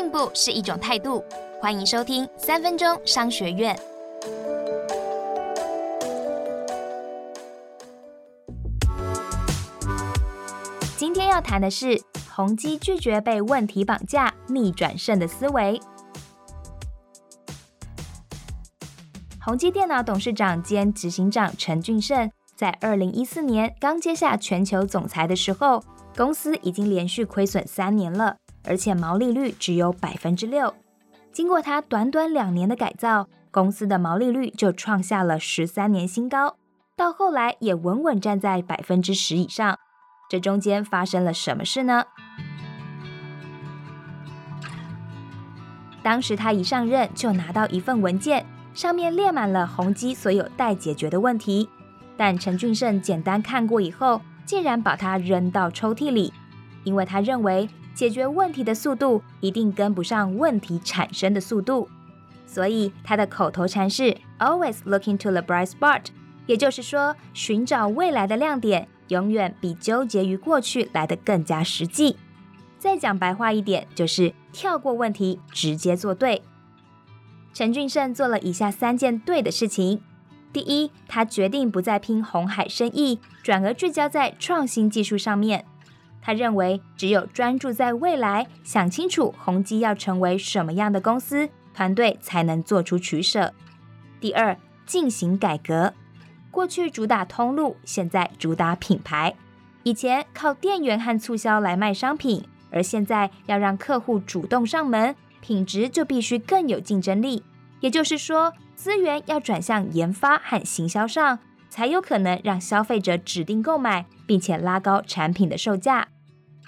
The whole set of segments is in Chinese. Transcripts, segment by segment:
进步是一种态度。欢迎收听三分钟商学院。今天要谈的是宏基拒绝被问题绑架，逆转胜的思维。宏基电脑董事长兼执行长陈俊胜，在二零一四年刚接下全球总裁的时候，公司已经连续亏损三年了，而且毛利率只有百分之六。经过他短短两年的改造，公司的毛利率就创下了十三年新高，到后来也稳稳站在百分之十以上。这中间发生了什么事呢？当时他一上任就拿到一份文件。上面列满了宏基所有待解决的问题，但陈俊胜简单看过以后，竟然把它扔到抽屉里，因为他认为解决问题的速度一定跟不上问题产生的速度，所以他的口头禅是 “always looking to the bright spot”，也就是说，寻找未来的亮点，永远比纠结于过去来得更加实际。再讲白话一点，就是跳过问题，直接做对。陈俊胜做了以下三件对的事情：第一，他决定不再拼红海生意，转而聚焦在创新技术上面。他认为，只有专注在未来，想清楚宏基要成为什么样的公司，团队才能做出取舍。第二，进行改革。过去主打通路，现在主打品牌。以前靠店员和促销来卖商品，而现在要让客户主动上门。品质就必须更有竞争力，也就是说，资源要转向研发和行销上，才有可能让消费者指定购买，并且拉高产品的售价。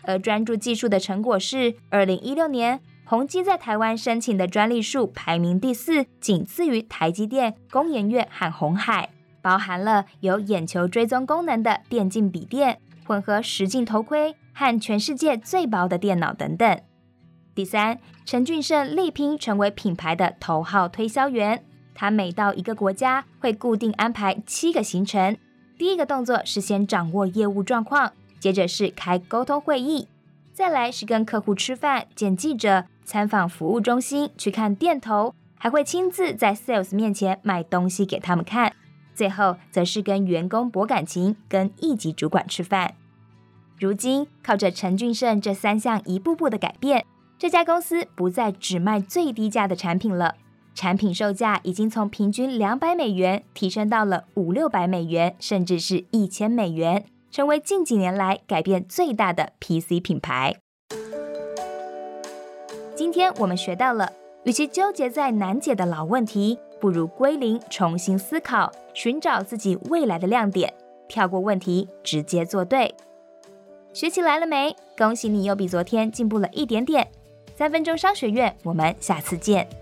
而专注技术的成果是，二零一六年，宏基在台湾申请的专利数排名第四，仅次于台积电、工研院和红海，包含了有眼球追踪功能的电竞笔电、混合实境头盔和全世界最薄的电脑等等。第三，陈俊胜力拼成为品牌的头号推销员。他每到一个国家，会固定安排七个行程。第一个动作是先掌握业务状况，接着是开沟通会议，再来是跟客户吃饭、见记者、参访服务中心、去看店头，还会亲自在 sales 面前卖东西给他们看。最后则是跟员工博感情，跟一级主管吃饭。如今靠着陈俊胜这三项一步步的改变。这家公司不再只卖最低价的产品了，产品售价已经从平均两百美元提升到了五六百美元，甚至是一千美元，成为近几年来改变最大的 PC 品牌。今天我们学到了，与其纠结在难解的老问题，不如归零，重新思考，寻找自己未来的亮点，跳过问题，直接做对。学起来了没？恭喜你又比昨天进步了一点点。三分钟商学院，我们下次见。